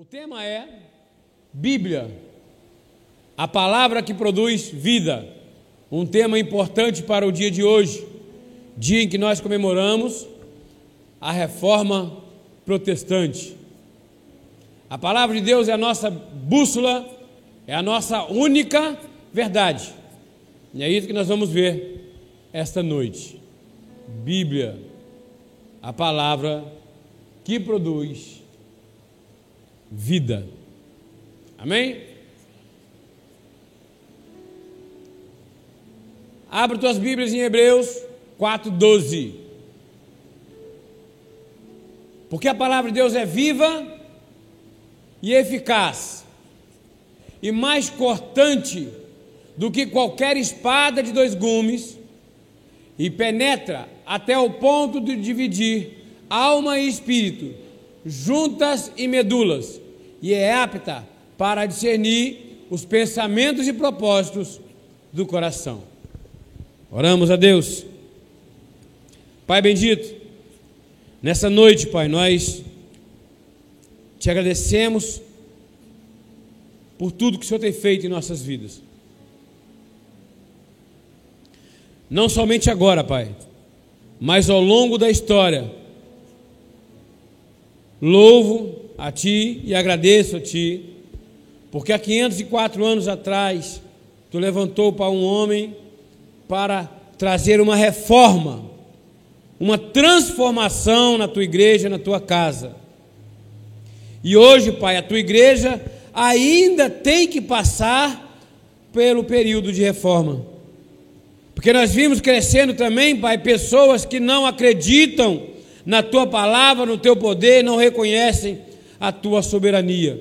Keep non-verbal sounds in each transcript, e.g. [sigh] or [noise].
O tema é Bíblia, a palavra que produz vida. Um tema importante para o dia de hoje, dia em que nós comemoramos a reforma protestante. A palavra de Deus é a nossa bússola, é a nossa única verdade. E é isso que nós vamos ver esta noite. Bíblia, a palavra que produz vida. Amém? Abra tuas Bíblias em Hebreus 4:12. Porque a palavra de Deus é viva e eficaz, e mais cortante do que qualquer espada de dois gumes, e penetra até o ponto de dividir alma e espírito, juntas e medulas, e é apta para discernir os pensamentos e propósitos do coração. Oramos a Deus. Pai bendito, nessa noite, Pai, nós te agradecemos por tudo que o Senhor tem feito em nossas vidas. Não somente agora, Pai, mas ao longo da história Louvo a Ti e agradeço a Ti, porque há 504 anos atrás, Tu levantou para um homem para trazer uma reforma, uma transformação na Tua igreja, na Tua casa. E hoje, Pai, a Tua igreja ainda tem que passar pelo período de reforma. Porque nós vimos crescendo também, Pai, pessoas que não acreditam na tua palavra, no teu poder, não reconhecem a tua soberania.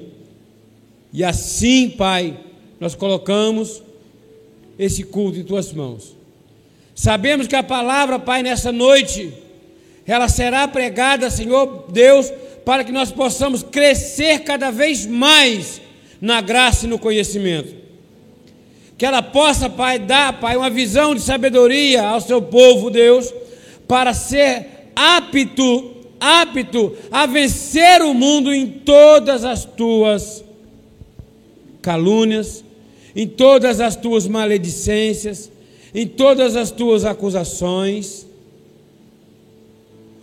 E assim, Pai, nós colocamos esse culto em tuas mãos. Sabemos que a palavra, Pai, nessa noite, ela será pregada, Senhor Deus, para que nós possamos crescer cada vez mais na graça e no conhecimento. Que ela possa, Pai, dar, Pai, uma visão de sabedoria ao seu povo, Deus, para ser apto, apto a vencer o mundo em todas as tuas calúnias, em todas as tuas maledicências, em todas as tuas acusações.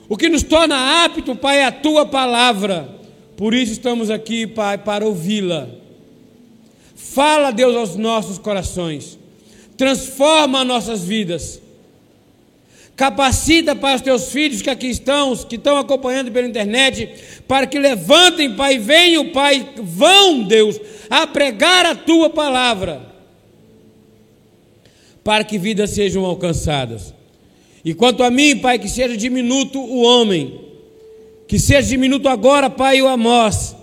O que nos torna apto, Pai, é a tua palavra. Por isso estamos aqui, Pai, para ouvi-la. Fala, Deus, aos nossos corações. Transforma nossas vidas Capacita, Pai, os teus filhos que aqui estão, que estão acompanhando pela internet, para que levantem, Pai, venham, Pai, vão, Deus, a pregar a tua palavra, para que vidas sejam alcançadas. E quanto a mim, Pai, que seja diminuto o homem, que seja diminuto agora, Pai, o Amós,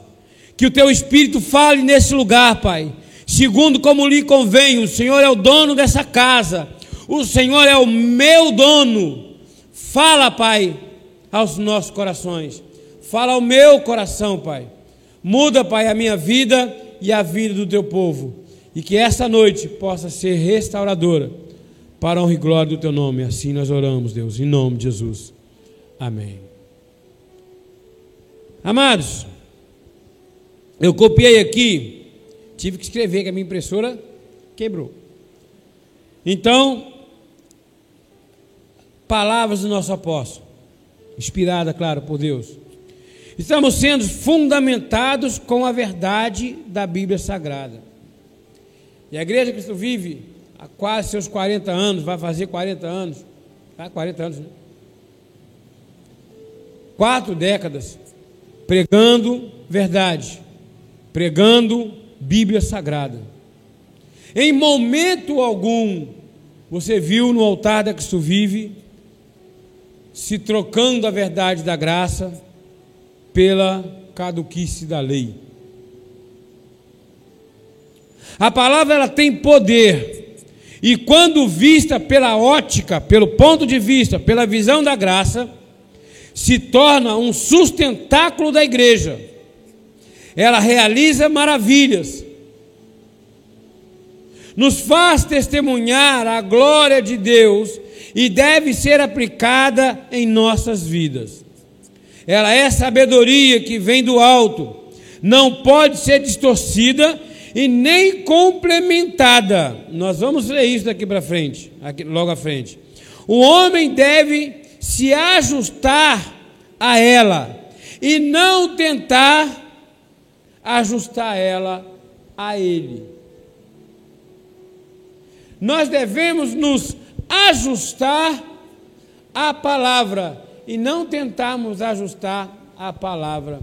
que o teu Espírito fale nesse lugar, Pai, segundo como lhe convém, o Senhor é o dono dessa casa o Senhor é o meu dono. Fala, Pai, aos nossos corações. Fala ao meu coração, Pai. Muda, Pai, a minha vida e a vida do teu povo. E que essa noite possa ser restauradora para a honra e glória do teu nome. Assim nós oramos, Deus, em nome de Jesus. Amém. Amados, eu copiei aqui, tive que escrever que a minha impressora quebrou. Então, palavras do nosso apóstolo, inspirada, claro, por Deus. Estamos sendo fundamentados com a verdade da Bíblia Sagrada. E a igreja que Cristo vive há quase seus 40 anos, vai fazer 40 anos, ah, 40 anos, né? Quatro décadas pregando verdade, pregando Bíblia Sagrada. Em momento algum, você viu no altar da Cristo vive se trocando a verdade da graça pela caduquice da lei. A palavra ela tem poder. E quando vista pela ótica, pelo ponto de vista, pela visão da graça, se torna um sustentáculo da igreja. Ela realiza maravilhas. Nos faz testemunhar a glória de Deus e deve ser aplicada em nossas vidas. Ela é sabedoria que vem do alto, não pode ser distorcida e nem complementada. Nós vamos ler isso daqui para frente, aqui, logo à frente. O homem deve se ajustar a ela e não tentar ajustar ela a ele. Nós devemos nos ajustar à palavra e não tentarmos ajustar a palavra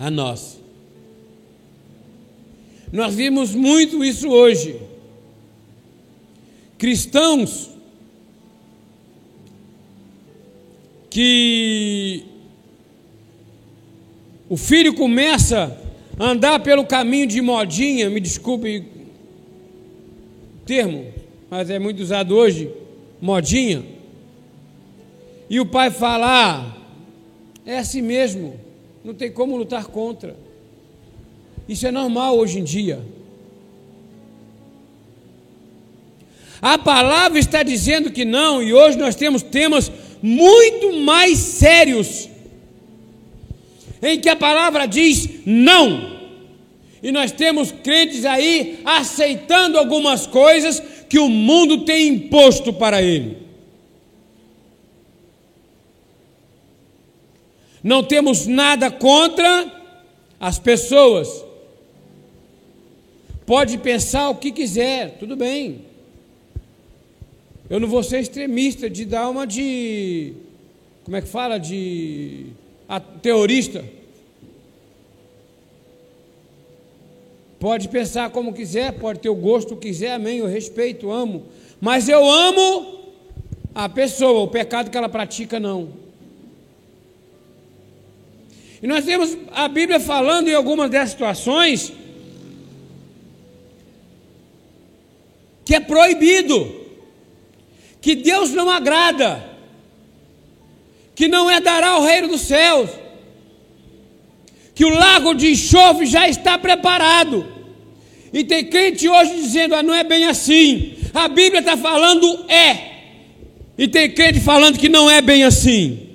a nós. Nós vimos muito isso hoje. Cristãos que o filho começa a andar pelo caminho de modinha, me desculpe termo, mas é muito usado hoje, modinha. E o pai fala: ah, é assim mesmo, não tem como lutar contra. Isso é normal hoje em dia. A palavra está dizendo que não, e hoje nós temos temas muito mais sérios, em que a palavra diz não. E nós temos crentes aí aceitando algumas coisas que o mundo tem imposto para ele. Não temos nada contra as pessoas. Pode pensar o que quiser, tudo bem. Eu não vou ser extremista de dar uma de. Como é que fala? De. A, teorista. Pode pensar como quiser, pode ter o gosto que quiser, amém. Eu respeito, amo. Mas eu amo a pessoa, o pecado que ela pratica, não. E nós temos a Bíblia falando em algumas dessas situações que é proibido, que Deus não agrada, que não é dará ao reino dos céus, que o lago de enxofre já está preparado. E tem crente hoje dizendo, ah, não é bem assim. A Bíblia está falando é. E tem crente falando que não é bem assim.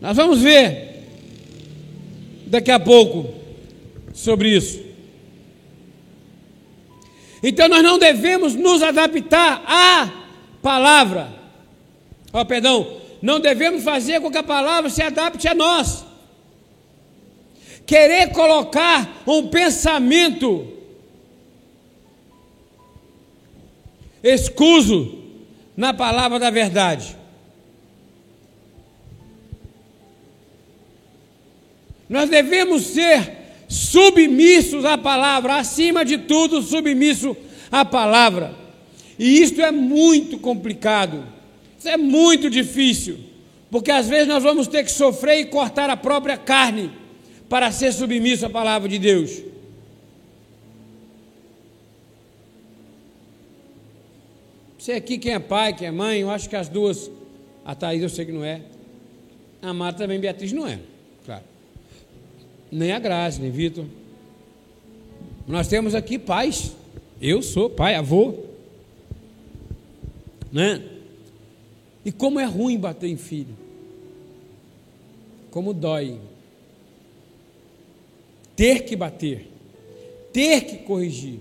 Nós vamos ver daqui a pouco sobre isso. Então nós não devemos nos adaptar à palavra. Oh, perdão, não devemos fazer com que a palavra se adapte a nós. Querer colocar um pensamento escuso na palavra da verdade. Nós devemos ser submissos à palavra, acima de tudo, submisso à palavra. E isto é muito complicado, isso é muito difícil, porque às vezes nós vamos ter que sofrer e cortar a própria carne para ser submisso à palavra de Deus. Você aqui, quem é pai, quem é mãe, eu acho que as duas, a Thaís eu sei que não é, a Marta também, Beatriz não é nem a Graça, nem Vitor. Nós temos aqui pais. Eu sou pai, avô. Né? E como é ruim bater em filho. Como dói. Ter que bater. Ter que corrigir.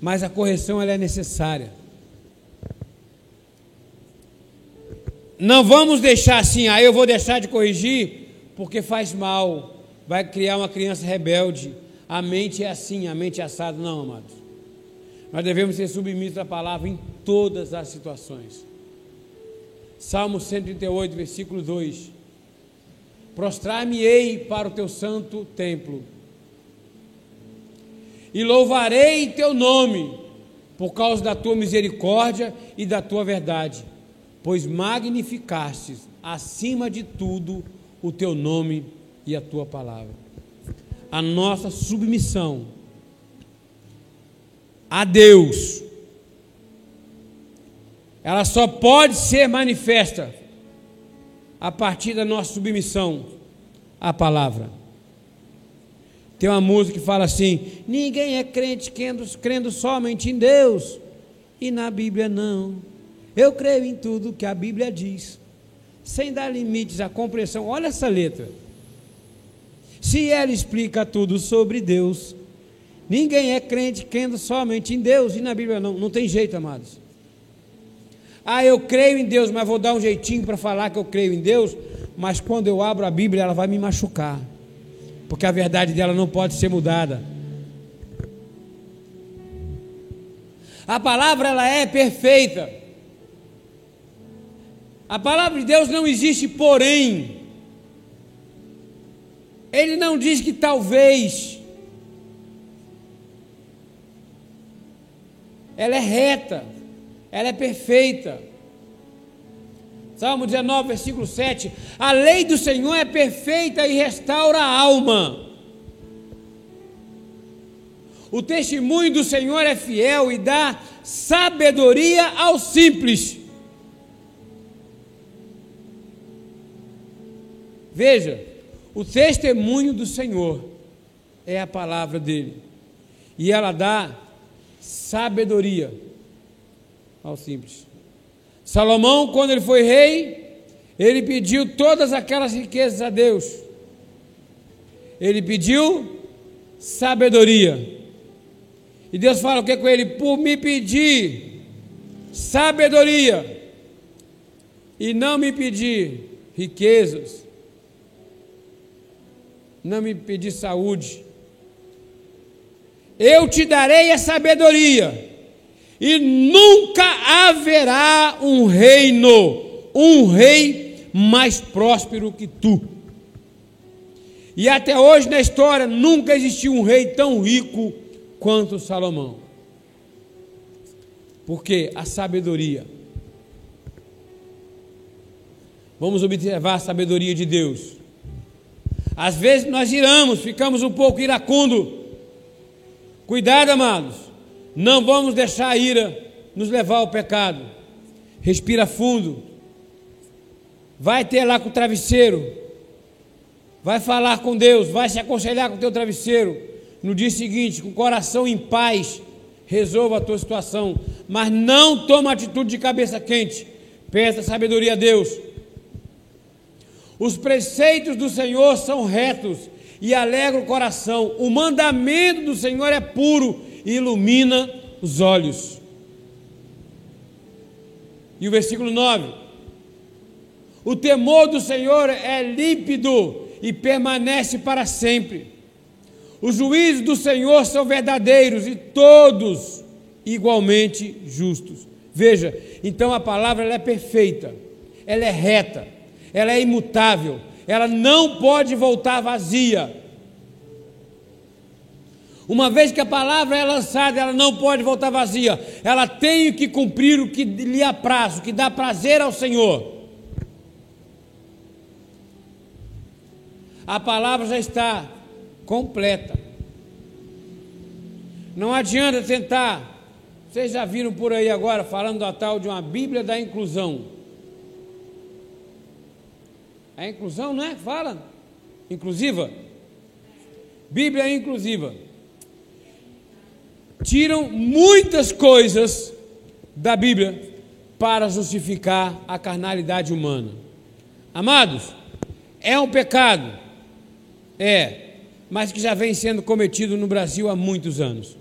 Mas a correção ela é necessária. Não vamos deixar assim, aí ah, eu vou deixar de corrigir porque faz mal, vai criar uma criança rebelde. A mente é assim, a mente é assada. Não, amados. Nós devemos ser submissos à palavra em todas as situações. Salmo 138, versículo 2: Prostrar-me-ei para o teu santo templo, e louvarei teu nome, por causa da tua misericórdia e da tua verdade, pois magnificastes acima de tudo o teu nome e a tua palavra. A nossa submissão a Deus, ela só pode ser manifesta a partir da nossa submissão à palavra. Tem uma música que fala assim: ninguém é crente crendo, crendo somente em Deus e na Bíblia não. Eu creio em tudo que a Bíblia diz sem dar limites à compreensão. Olha essa letra. Se ela explica tudo sobre Deus, ninguém é crente crendo somente em Deus e na Bíblia não, não tem jeito, amados. Ah, eu creio em Deus, mas vou dar um jeitinho para falar que eu creio em Deus, mas quando eu abro a Bíblia ela vai me machucar, porque a verdade dela não pode ser mudada. A palavra ela é perfeita. A palavra de Deus não existe porém. Ele não diz que talvez. Ela é reta, ela é perfeita. Salmo 19, versículo 7. A lei do Senhor é perfeita e restaura a alma. O testemunho do Senhor é fiel e dá sabedoria aos simples. Veja, o testemunho do Senhor é a palavra dele. E ela dá sabedoria ao simples. Salomão, quando ele foi rei, ele pediu todas aquelas riquezas a Deus. Ele pediu sabedoria. E Deus fala o que com ele? Por me pedir sabedoria e não me pedir riquezas, não me pedir saúde, eu te darei a sabedoria, e nunca haverá um reino, um rei mais próspero que tu. E até hoje na história nunca existiu um rei tão rico quanto Salomão. Porque a sabedoria. Vamos observar a sabedoria de Deus. Às vezes nós iramos, ficamos um pouco iracundo. Cuidado, amados. Não vamos deixar a ira nos levar ao pecado. Respira fundo. Vai ter lá com o travesseiro. Vai falar com Deus, vai se aconselhar com o teu travesseiro no dia seguinte, com o coração em paz, resolva a tua situação, mas não toma atitude de cabeça quente. Peça sabedoria a Deus. Os preceitos do Senhor são retos e alegram o coração. O mandamento do Senhor é puro e ilumina os olhos. E o versículo 9: O temor do Senhor é límpido e permanece para sempre. Os juízos do Senhor são verdadeiros e todos igualmente justos. Veja, então a palavra é perfeita, ela é reta, ela é imutável, ela não pode voltar vazia. Uma vez que a palavra é lançada, ela não pode voltar vazia. Ela tem que cumprir o que lhe apraz, o que dá prazer ao Senhor. A palavra já está completa. Não adianta tentar. Vocês já viram por aí agora falando da tal de uma Bíblia da inclusão. A inclusão, não é? Fala. Inclusiva. Bíblia inclusiva. Tiram muitas coisas da Bíblia para justificar a carnalidade humana. Amados, é um pecado? É mas que já vem sendo cometido no Brasil há muitos anos.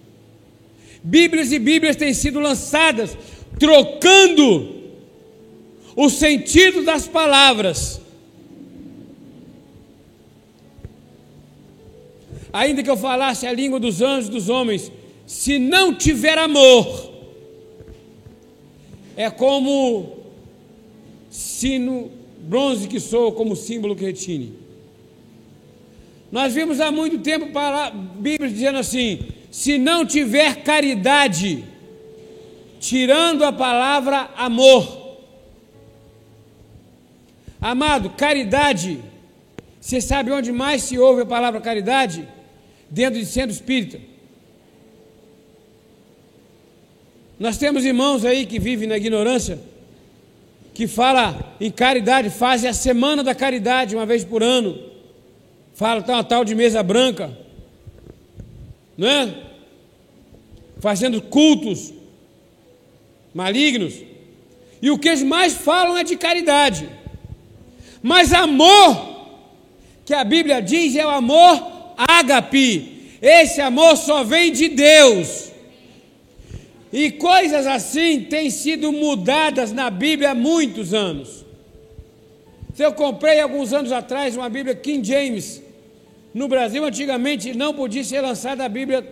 Bíblias e Bíblias têm sido lançadas, trocando o sentido das palavras. Ainda que eu falasse a língua dos anjos e dos homens, se não tiver amor, é como sino bronze que sou, como símbolo que retine. Nós vimos há muito tempo para a Bíblia dizendo assim: se não tiver caridade, tirando a palavra amor. Amado, caridade, você sabe onde mais se ouve a palavra caridade? Dentro de centro espírita. Nós temos irmãos aí que vivem na ignorância, que fala em caridade, fazem a semana da caridade uma vez por ano. Fala, tá uma tal de mesa branca, não é? Fazendo cultos malignos. E o que eles mais falam é de caridade. Mas amor, que a Bíblia diz, é o amor ágape. Esse amor só vem de Deus. E coisas assim têm sido mudadas na Bíblia há muitos anos. Eu comprei alguns anos atrás uma Bíblia King James. No Brasil, antigamente, não podia ser lançada a Bíblia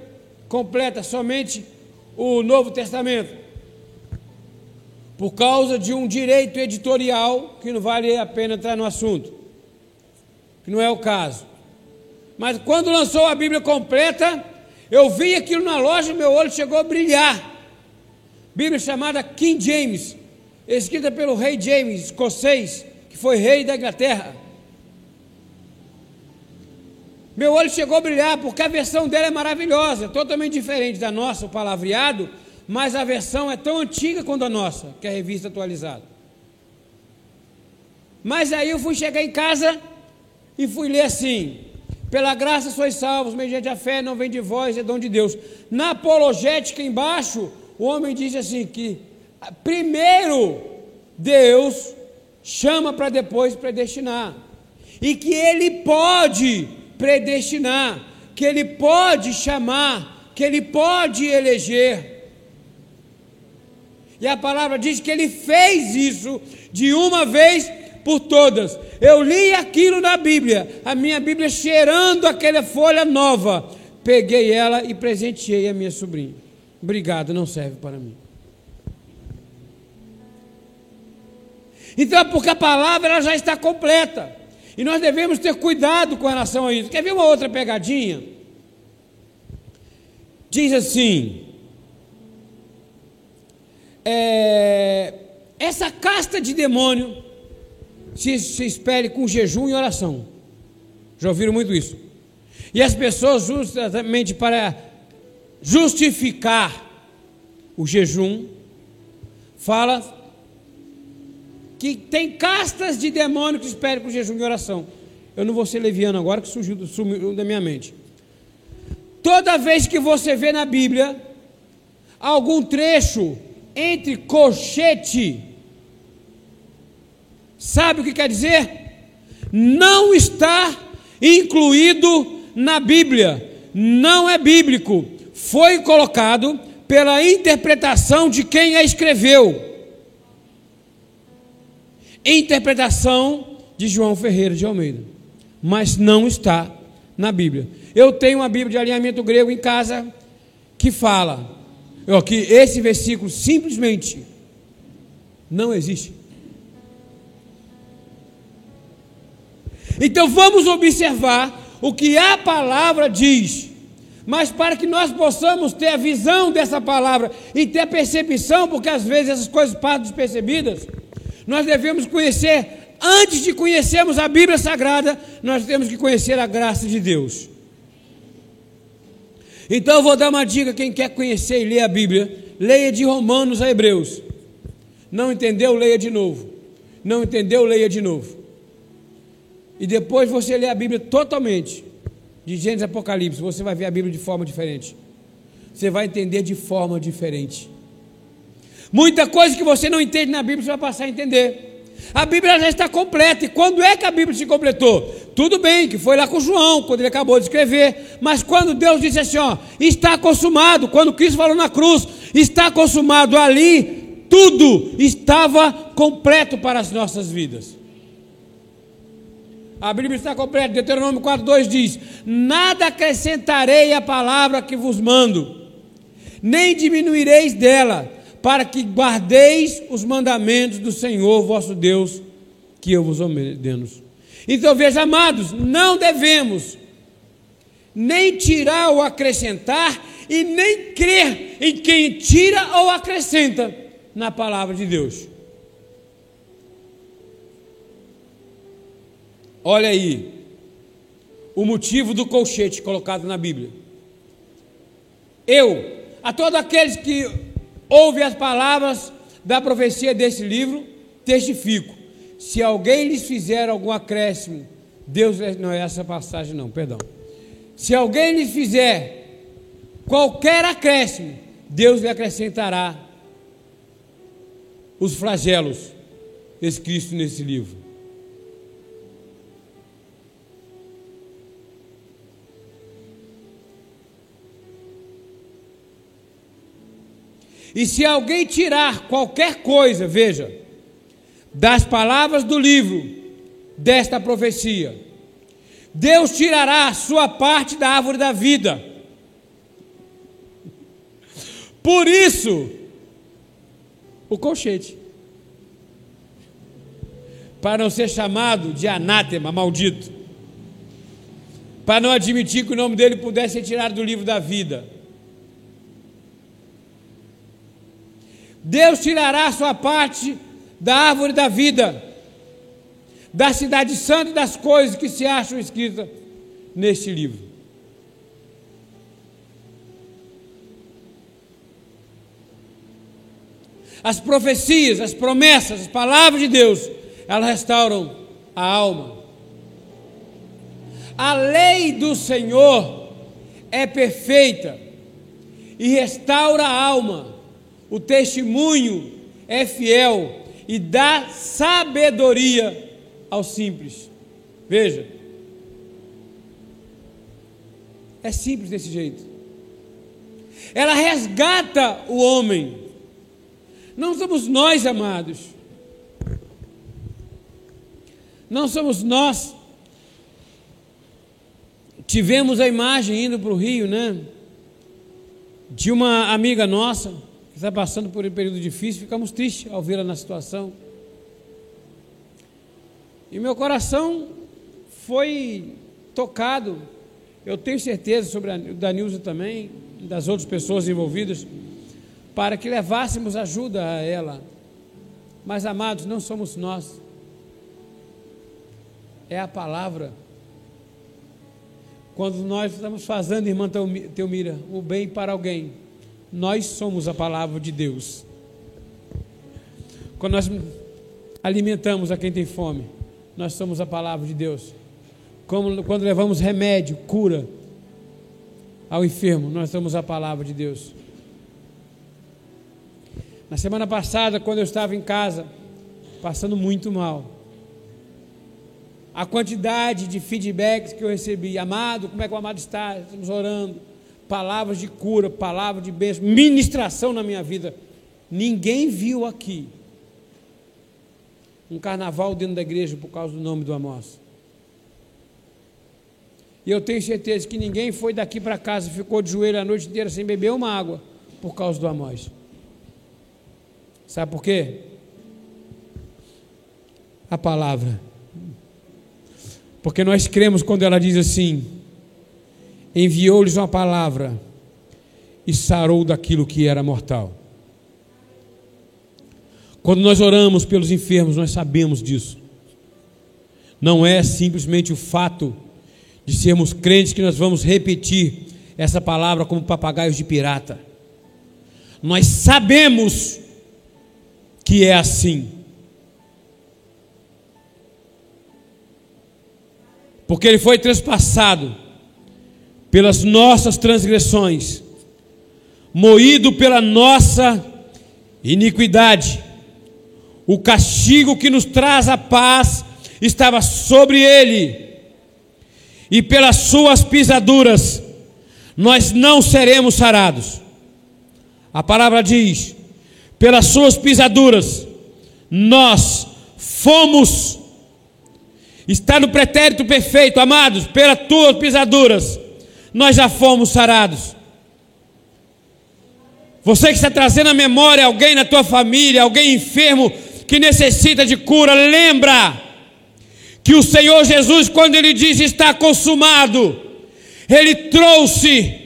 completa, somente o Novo Testamento por causa de um direito editorial que não vale a pena entrar no assunto, que não é o caso. Mas quando lançou a Bíblia completa, eu vi aquilo na loja meu olho chegou a brilhar. Bíblia chamada King James, escrita pelo rei James, escocês, que foi rei da Inglaterra. Meu olho chegou a brilhar porque a versão dela é maravilhosa, totalmente diferente da nossa, o palavreado mas a versão é tão antiga quanto a nossa, que é a revista atualizada. Mas aí eu fui chegar em casa e fui ler assim: pela graça sois salvos, mediante a fé, não vem de vós, é dom de Deus. Na apologética embaixo, o homem diz assim: que primeiro Deus chama para depois predestinar, e que Ele pode predestinar, que Ele pode chamar, que Ele pode eleger. E a palavra diz que ele fez isso de uma vez por todas. Eu li aquilo na Bíblia, a minha Bíblia cheirando aquela folha nova. Peguei ela e presenteei a minha sobrinha. Obrigado, não serve para mim. Então é porque a palavra ela já está completa. E nós devemos ter cuidado com relação a isso. Quer ver uma outra pegadinha? Diz assim: é, essa casta de demônio se, se espere com jejum e oração. Já ouviram muito isso? E as pessoas, justamente para justificar o jejum, fala que tem castas de demônio que esperam com jejum e oração. Eu não vou ser leviano agora, que surgiu, sumiu da minha mente. Toda vez que você vê na Bíblia algum trecho entre colchete. Sabe o que quer dizer? Não está incluído na Bíblia, não é bíblico, foi colocado pela interpretação de quem a escreveu. Interpretação de João Ferreira de Almeida, mas não está na Bíblia. Eu tenho uma Bíblia de alinhamento grego em casa que fala que esse versículo simplesmente não existe. Então vamos observar o que a palavra diz. Mas para que nós possamos ter a visão dessa palavra e ter a percepção, porque às vezes essas coisas passam despercebidas, nós devemos conhecer, antes de conhecermos a Bíblia Sagrada, nós temos que conhecer a graça de Deus. Então eu vou dar uma dica: quem quer conhecer e ler a Bíblia, leia de Romanos a Hebreus. Não entendeu? Leia de novo. Não entendeu? Leia de novo. E depois você lê a Bíblia totalmente, de Gênesis Apocalipse, você vai ver a Bíblia de forma diferente. Você vai entender de forma diferente. Muita coisa que você não entende na Bíblia, você vai passar a entender. A Bíblia já está completa. E quando é que a Bíblia se completou? Tudo bem, que foi lá com João, quando ele acabou de escrever. Mas quando Deus disse assim: ó, está consumado, quando Cristo falou na cruz, está consumado ali, tudo estava completo para as nossas vidas. A Bíblia está completa. Deuteronômio 4,2 diz: Nada acrescentarei à palavra que vos mando, nem diminuireis dela para que guardeis os mandamentos do Senhor vosso Deus, que eu vos ordeno. Então veja, amados, não devemos nem tirar ou acrescentar, e nem crer em quem tira ou acrescenta na palavra de Deus. Olha aí, o motivo do colchete colocado na Bíblia. Eu, a todos aqueles que ouve as palavras da profecia desse livro, testifico. Se alguém lhes fizer algum acréscimo, Deus, não é essa passagem, não, perdão. Se alguém lhes fizer qualquer acréscimo, Deus lhe acrescentará os flagelos escritos nesse livro. E se alguém tirar qualquer coisa, veja, das palavras do livro desta profecia, Deus tirará sua parte da árvore da vida. Por isso, o colchete. Para não ser chamado de anátema, maldito. Para não admitir que o nome dele pudesse ser tirado do livro da vida. Deus tirará sua parte da árvore da vida, da cidade santa e das coisas que se acham escritas neste livro. As profecias, as promessas, as palavras de Deus, elas restauram a alma. A lei do Senhor é perfeita e restaura a alma. O testemunho é fiel e dá sabedoria aos simples. Veja, é simples desse jeito. Ela resgata o homem. Não somos nós, amados. Não somos nós. Tivemos a imagem indo para o Rio, né? De uma amiga nossa está passando por um período difícil, ficamos tristes ao vê-la na situação. E meu coração foi tocado. Eu tenho certeza sobre a, Danilson também, das outras pessoas envolvidas, para que levássemos ajuda a ela. Mas, amados, não somos nós. É a palavra. Quando nós estamos fazendo, irmã Teumira, o bem para alguém, nós somos a palavra de Deus. Quando nós alimentamos a quem tem fome, nós somos a palavra de Deus. Como, quando levamos remédio, cura ao enfermo, nós somos a palavra de Deus. Na semana passada, quando eu estava em casa, passando muito mal, a quantidade de feedbacks que eu recebi, amado, como é que o amado está? Estamos orando palavras de cura, palavras de bênção, ministração na minha vida. Ninguém viu aqui um carnaval dentro da igreja por causa do nome do Amós. E eu tenho certeza que ninguém foi daqui para casa e ficou de joelho a noite inteira sem beber uma água por causa do Amós. Sabe por quê? A palavra. Porque nós cremos quando ela diz assim: enviou-lhes uma palavra e sarou daquilo que era mortal. Quando nós oramos pelos enfermos, nós sabemos disso. Não é simplesmente o fato de sermos crentes que nós vamos repetir essa palavra como papagaios de pirata. Nós sabemos que é assim. Porque ele foi transpassado pelas nossas transgressões, moído pela nossa iniquidade. O castigo que nos traz a paz estava sobre ele, e pelas suas pisaduras nós não seremos sarados. A palavra diz: pelas suas pisaduras nós fomos. Está no pretérito perfeito, amados, pelas tuas pisaduras nós já fomos sarados. Você que está trazendo à memória alguém na tua família, alguém enfermo que necessita de cura, lembra que o Senhor Jesus, quando Ele diz está consumado, Ele trouxe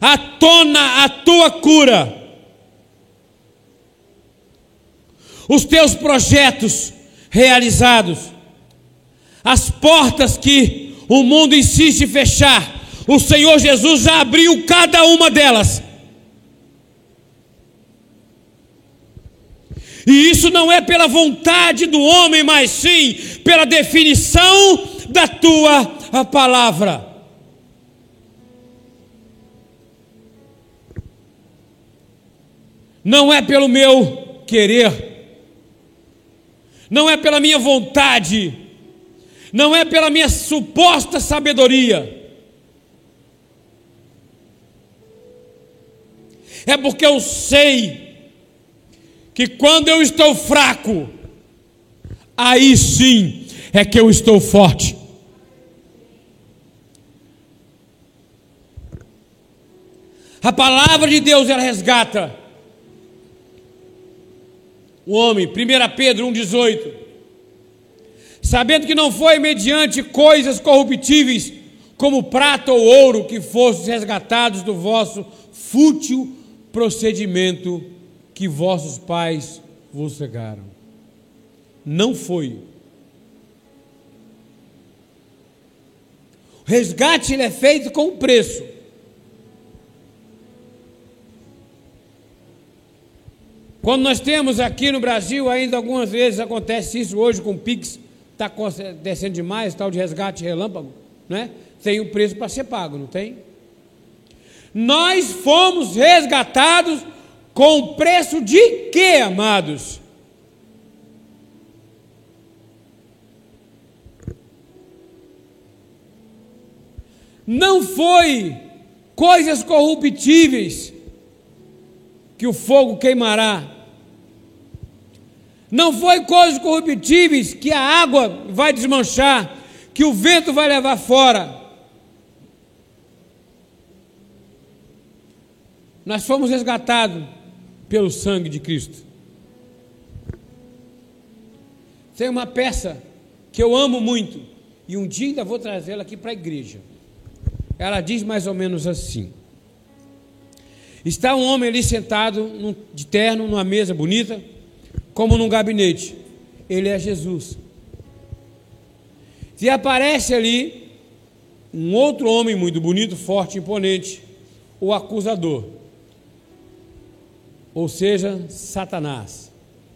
à tona a tua cura. Os teus projetos realizados, as portas que o mundo insiste fechar, o Senhor Jesus já abriu cada uma delas. E isso não é pela vontade do homem, mas sim pela definição da tua palavra. Não é pelo meu querer, não é pela minha vontade, não é pela minha suposta sabedoria é porque eu sei que quando eu estou fraco, aí sim é que eu estou forte. A palavra de Deus ela resgata o homem. 1 Pedro 1,18. Sabendo que não foi mediante coisas corruptíveis, como prata ou ouro, que fostes resgatados do vosso fútil procedimento que vossos pais vos cegaram. Não foi. O resgate é feito com preço. Quando nós temos aqui no Brasil, ainda algumas vezes acontece isso, hoje com o Pix, está descendo demais, tal de resgate relâmpago, né? tem um preço para ser pago, não tem? Nós fomos resgatados com o preço de quê, amados? Não foi coisas corruptíveis que o fogo queimará, não foi coisas corruptíveis que a água vai desmanchar, que o vento vai levar fora. Nós fomos resgatados pelo sangue de Cristo. Tem uma peça que eu amo muito e um dia ainda vou trazê-la aqui para a igreja. Ela diz mais ou menos assim: Está um homem ali sentado de terno numa mesa bonita como num gabinete. Ele é Jesus. E aparece ali um outro homem muito bonito, forte, imponente, o acusador. Ou seja, Satanás,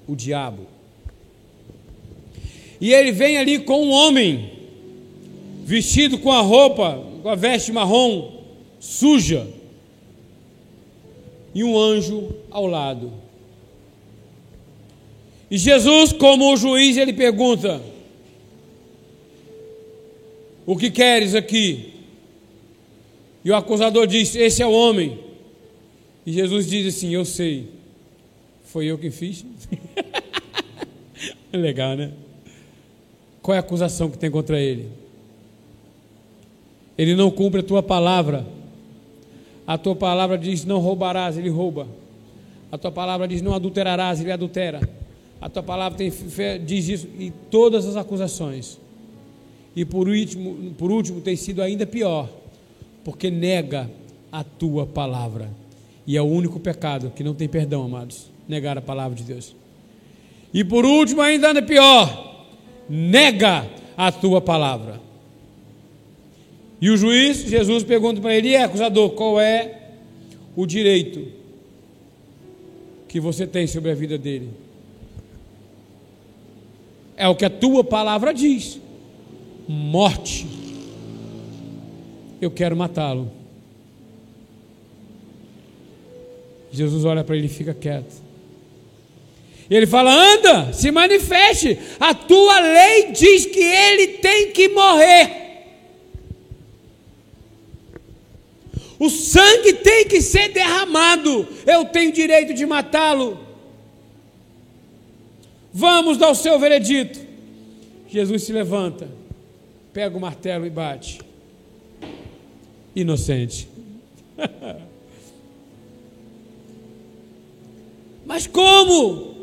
o diabo. E ele vem ali com um homem, vestido com a roupa, com a veste marrom, suja, e um anjo ao lado. E Jesus, como o juiz, ele pergunta: O que queres aqui? E o acusador diz: Esse é o homem. E Jesus diz assim: Eu sei, foi eu que fiz. [laughs] Legal, né? Qual é a acusação que tem contra ele? Ele não cumpre a tua palavra. A tua palavra diz: Não roubarás, ele rouba. A tua palavra diz: Não adulterarás, ele adultera. A tua palavra tem, diz isso em todas as acusações. E por último, por último, tem sido ainda pior, porque nega a tua palavra. E é o único pecado que não tem perdão, amados, negar a palavra de Deus. E por último, ainda é pior, nega a tua palavra. E o juiz, Jesus pergunta para ele, e é, acusador, qual é o direito que você tem sobre a vida dele? É o que a tua palavra diz: morte. Eu quero matá-lo. Jesus olha para ele e fica quieto. E ele fala: anda, se manifeste. A tua lei diz que ele tem que morrer. O sangue tem que ser derramado. Eu tenho direito de matá-lo. Vamos dar o seu veredito. Jesus se levanta, pega o martelo e bate. Inocente. [laughs] Mas como?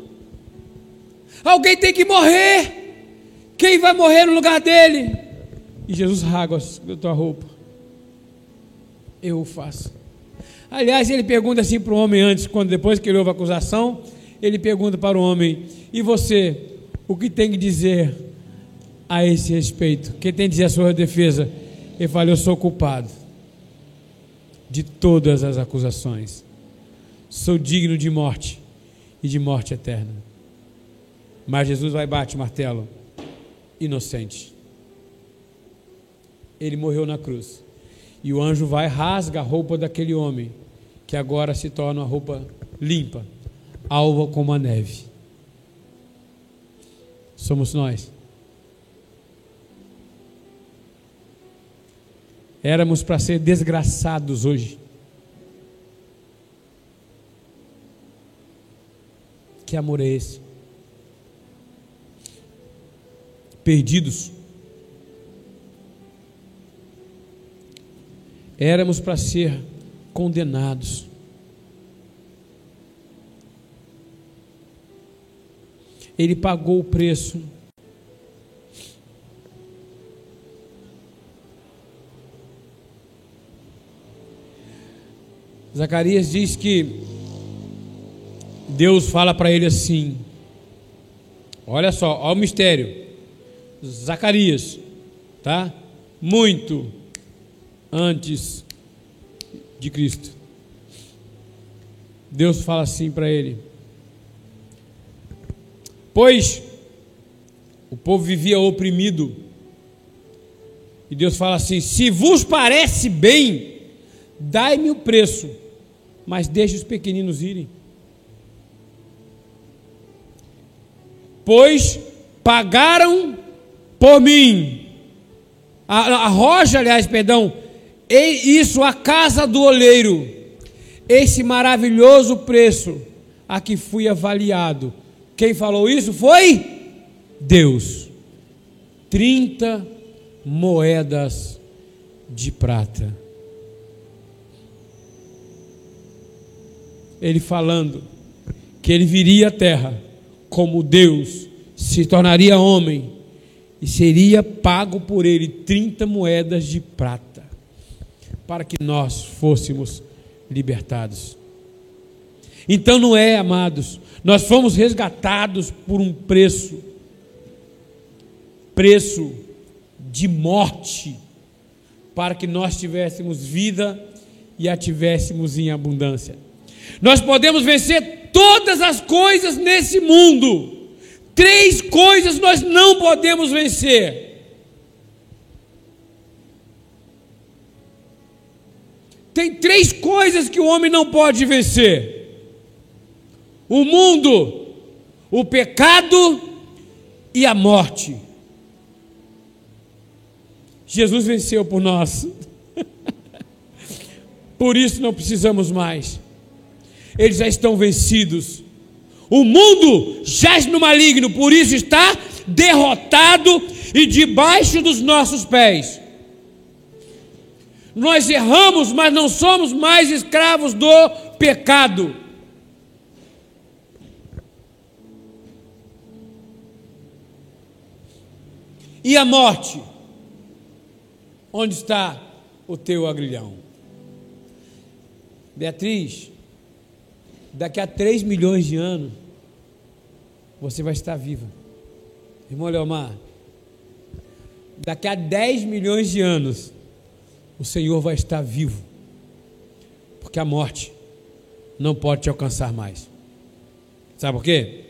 Alguém tem que morrer. Quem vai morrer no lugar dele? E Jesus rasga a tua roupa. Eu o faço. Aliás, ele pergunta assim para o homem antes, quando depois que ele ouve a acusação, ele pergunta para o homem: E você, o que tem que dizer a esse respeito? Quem tem que dizer a sua defesa? Ele fala: Eu sou culpado de todas as acusações. Sou digno de morte e de morte eterna. Mas Jesus vai bate martelo, inocente. Ele morreu na cruz. E o anjo vai rasga a roupa daquele homem, que agora se torna uma roupa limpa alva como a neve. Somos nós. Éramos para ser desgraçados hoje. Que amor é esse? Perdidos. Éramos para ser condenados. Ele pagou o preço. Zacarias diz que Deus fala para ele assim: Olha só, olha o mistério. Zacarias, tá? Muito antes de Cristo. Deus fala assim para ele: Pois o povo vivia oprimido, e Deus fala assim: Se vos parece bem, dai-me o preço, mas deixe os pequeninos irem. Pois pagaram por mim, a, a rocha, aliás, perdão, e isso a casa do oleiro, esse maravilhoso preço a que fui avaliado. Quem falou isso foi Deus. 30 moedas de prata. Ele falando que ele viria à terra como Deus, se tornaria homem e seria pago por ele 30 moedas de prata para que nós fôssemos libertados. Então não é, amados, nós fomos resgatados por um preço preço de morte para que nós tivéssemos vida e a tivéssemos em abundância. Nós podemos vencer todas as coisas nesse mundo. Três coisas nós não podemos vencer: Tem três coisas que o homem não pode vencer: o mundo, o pecado e a morte. Jesus venceu por nós. [laughs] por isso não precisamos mais. Eles já estão vencidos. O mundo jaz no maligno, por isso está derrotado e debaixo dos nossos pés. Nós erramos, mas não somos mais escravos do pecado. E a morte? Onde está o teu agrilhão? Beatriz, daqui a 3 milhões de anos, você vai estar viva. Irmão Leomar, daqui a 10 milhões de anos, o Senhor vai estar vivo, porque a morte não pode te alcançar mais. Sabe por quê?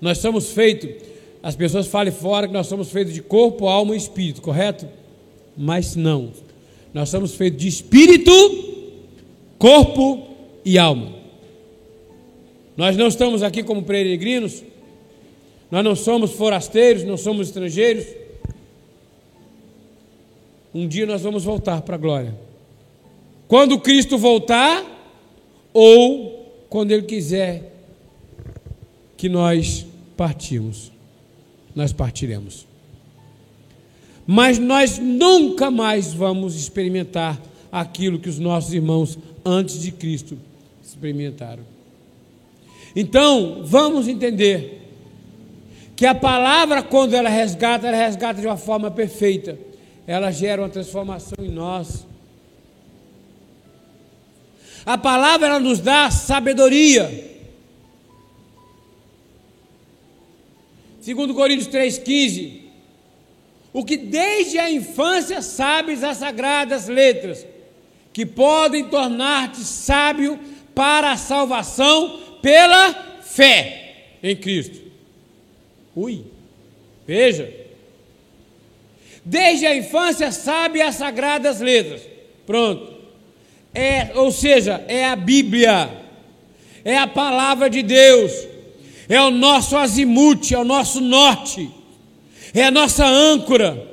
Nós somos feitos, as pessoas falam fora que nós somos feitos de corpo, alma e espírito, correto? Mas não. Nós somos feitos de espírito, corpo e alma. Nós não estamos aqui como peregrinos, nós não somos forasteiros, não somos estrangeiros. Um dia nós vamos voltar para a glória. Quando Cristo voltar, ou quando Ele quiser que nós partimos, nós partiremos. Mas nós nunca mais vamos experimentar aquilo que os nossos irmãos antes de Cristo experimentaram. Então, vamos entender que a palavra, quando ela resgata, ela resgata de uma forma perfeita ela gera uma transformação em nós. A palavra ela nos dá sabedoria. Segundo Coríntios 3:15, o que desde a infância sabes as sagradas letras, que podem tornar-te sábio para a salvação pela fé em Cristo. Ui, veja, Desde a infância sabe as sagradas letras. Pronto. É, ou seja, é a Bíblia. É a palavra de Deus. É o nosso azimute, é o nosso norte. É a nossa âncora,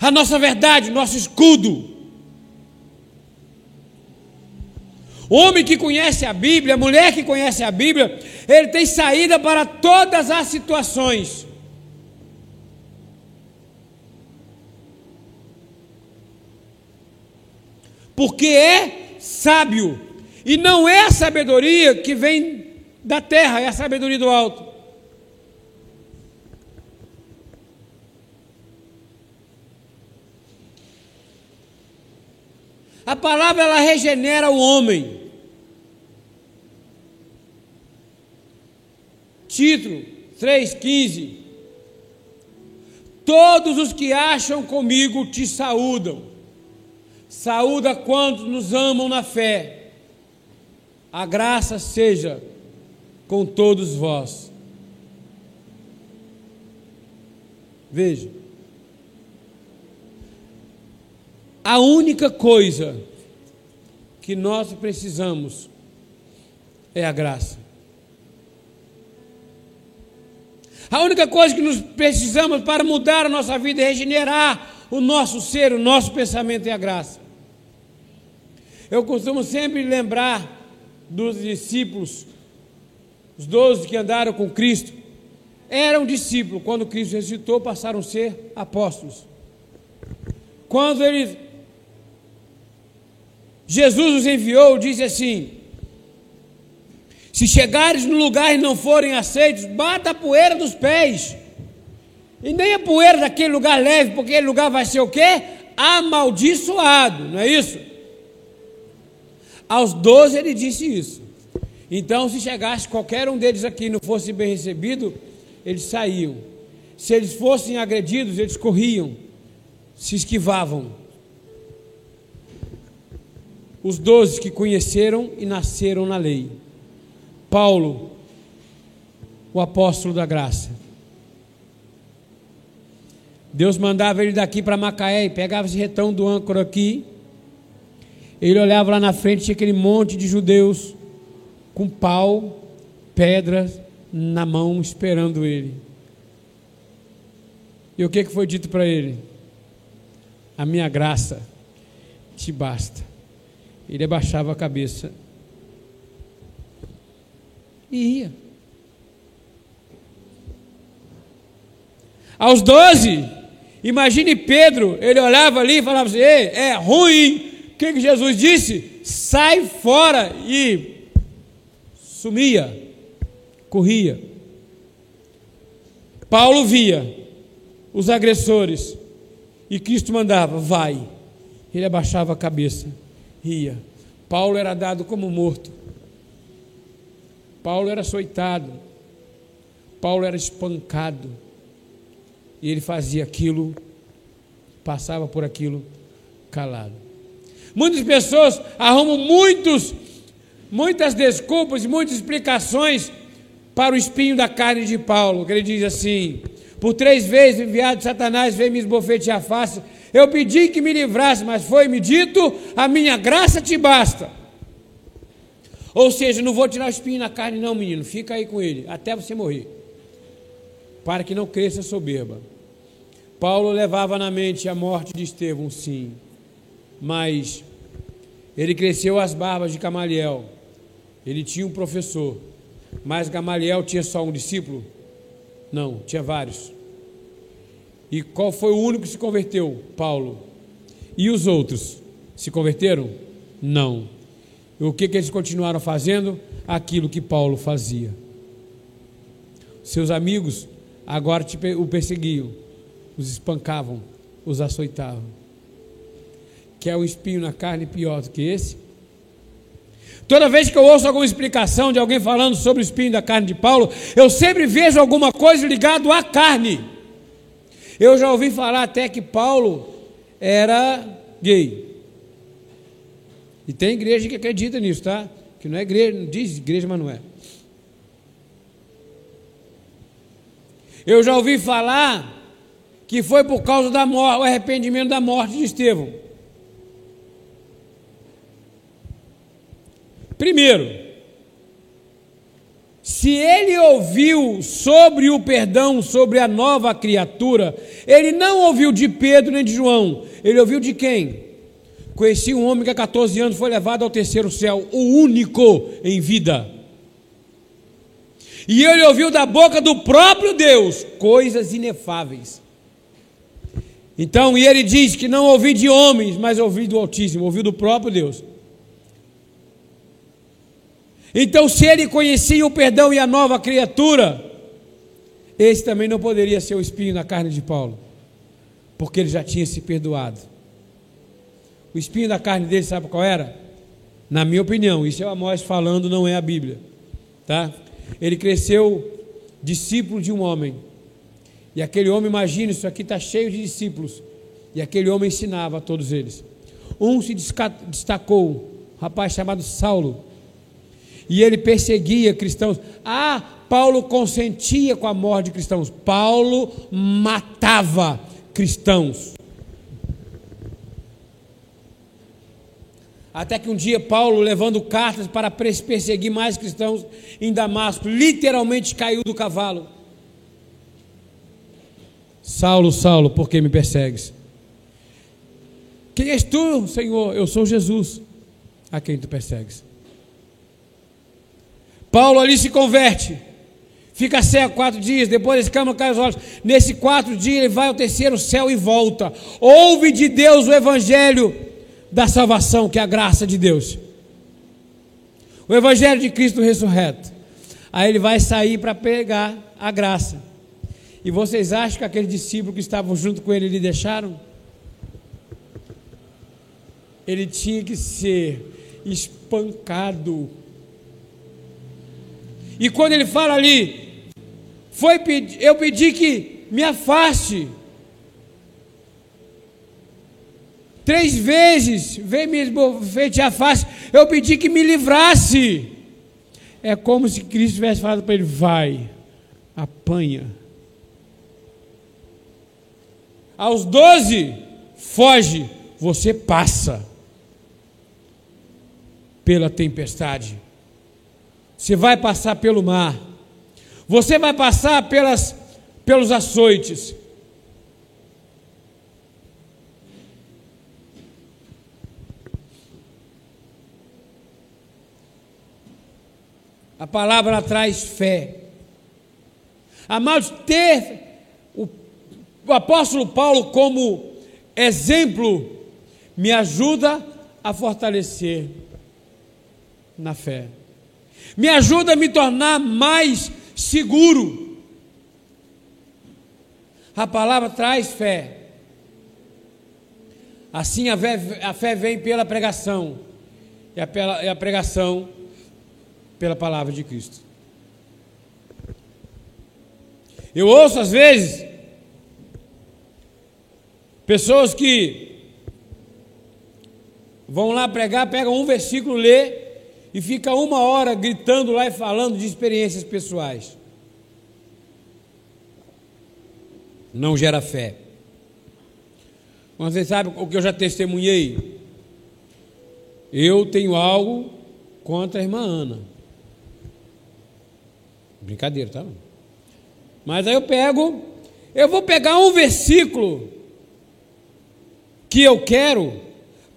a nossa verdade, nosso escudo. Homem que conhece a Bíblia, mulher que conhece a Bíblia, ele tem saída para todas as situações. Porque é sábio. E não é a sabedoria que vem da terra, é a sabedoria do alto. A palavra ela regenera o homem. Título 3,15. Todos os que acham comigo te saúdam. Saúda quantos nos amam na fé. A graça seja com todos vós. Veja. A única coisa que nós precisamos é a graça. A única coisa que nós precisamos para mudar a nossa vida e regenerar o nosso ser, o nosso pensamento é a graça. Eu costumo sempre lembrar dos discípulos, os doze que andaram com Cristo, eram discípulos, quando Cristo ressuscitou, passaram a ser apóstolos. Quando eles Jesus os enviou, disse assim: Se chegares no lugar e não forem aceitos, bata a poeira dos pés. E nem a poeira daquele lugar leve, porque aquele lugar vai ser o quê? Amaldiçoado, não é isso? Aos doze ele disse isso. Então, se chegasse qualquer um deles aqui e não fosse bem recebido, eles saíam. Se eles fossem agredidos, eles corriam, se esquivavam os doze que conheceram e nasceram na lei. Paulo, o apóstolo da graça. Deus mandava ele daqui para Macaé e pegava esse retão do âncora aqui. Ele olhava lá na frente, tinha aquele monte de judeus com pau, pedras na mão, esperando ele. E o que foi dito para ele? A minha graça te basta. Ele abaixava a cabeça e ia. Aos doze, imagine Pedro, ele olhava ali e falava assim: é ruim. O que, que Jesus disse? Sai fora e sumia, corria. Paulo via os agressores e Cristo mandava: vai. Ele abaixava a cabeça ria. Paulo era dado como morto. Paulo era açoitado. Paulo era espancado. E ele fazia aquilo, passava por aquilo calado. Muitas pessoas arrumam muitos, muitas desculpas muitas explicações para o espinho da carne de Paulo, que ele diz assim: por três vezes enviado Satanás veio me esbofetear a face, eu pedi que me livrasse, mas foi-me dito: a minha graça te basta. Ou seja, não vou tirar o espinho na carne, não, menino. Fica aí com ele, até você morrer. Para que não cresça soberba. Paulo levava na mente a morte de Estevão, sim. Mas ele cresceu às barbas de Gamaliel. Ele tinha um professor. Mas Gamaliel tinha só um discípulo? Não, tinha vários. E qual foi o único que se converteu? Paulo. E os outros se converteram? Não. O que, que eles continuaram fazendo? Aquilo que Paulo fazia. Seus amigos agora o perseguiam, os espancavam, os açoitavam. Quer um espinho na carne pior do que esse? Toda vez que eu ouço alguma explicação de alguém falando sobre o espinho da carne de Paulo, eu sempre vejo alguma coisa ligado à carne. Eu já ouvi falar até que Paulo era gay. E tem igreja que acredita nisso, tá? Que não é igreja, não diz igreja, mas não é. Eu já ouvi falar que foi por causa da morte, o arrependimento da morte de Estevão. Primeiro, se ele ouviu sobre o perdão, sobre a nova criatura, ele não ouviu de Pedro nem de João, ele ouviu de quem? Conheci um homem que há 14 anos foi levado ao terceiro céu, o único em vida. E ele ouviu da boca do próprio Deus coisas inefáveis. Então, e ele diz que não ouvi de homens, mas ouvi do Altíssimo, ouvi do próprio Deus. Então, se ele conhecia o perdão e a nova criatura, esse também não poderia ser o espinho na carne de Paulo, porque ele já tinha se perdoado. O espinho da carne dele, sabe qual era? Na minha opinião, isso é o Amós falando, não é a Bíblia. Tá? Ele cresceu discípulo de um homem. E aquele homem, imagina, isso aqui está cheio de discípulos. E aquele homem ensinava a todos eles. Um se destacou, um rapaz chamado Saulo. E ele perseguia cristãos. Ah, Paulo consentia com a morte de cristãos. Paulo matava cristãos. Até que um dia Paulo, levando cartas para perseguir mais cristãos em Damasco, literalmente caiu do cavalo. Saulo, Saulo, por que me persegues? Quem és tu, Senhor? Eu sou Jesus, a quem tu persegues. Paulo ali se converte, fica cego quatro dias, depois escama cai os olhos. Nesse quatro dias ele vai ao terceiro céu e volta. Ouve de Deus o evangelho da salvação, que é a graça de Deus. O Evangelho de Cristo ressurreto. Aí ele vai sair para pegar a graça. E vocês acham que aqueles discípulos que estavam junto com ele lhe deixaram? Ele tinha que ser espancado. E quando ele fala ali, foi eu pedi que me afaste. Três vezes veio me esbofetear a face. Eu pedi que me livrasse. É como se Cristo tivesse falado para ele: vai, apanha. Aos doze, foge, você passa pela tempestade. Você vai passar pelo mar. Você vai passar pelas, pelos açoites. A palavra traz fé. Amados, ter o, o apóstolo Paulo como exemplo me ajuda a fortalecer na fé. Me ajuda a me tornar mais seguro. A palavra traz fé. Assim a fé, a fé vem pela pregação. E a, e a pregação pela palavra de Cristo. Eu ouço às vezes pessoas que vão lá pregar, pegam um versículo, lê e fica uma hora gritando lá e falando de experiências pessoais. Não gera fé. Mas você sabe o que eu já testemunhei? Eu tenho algo contra a irmã Ana. Brincadeira, tá? Mas aí eu pego, eu vou pegar um versículo que eu quero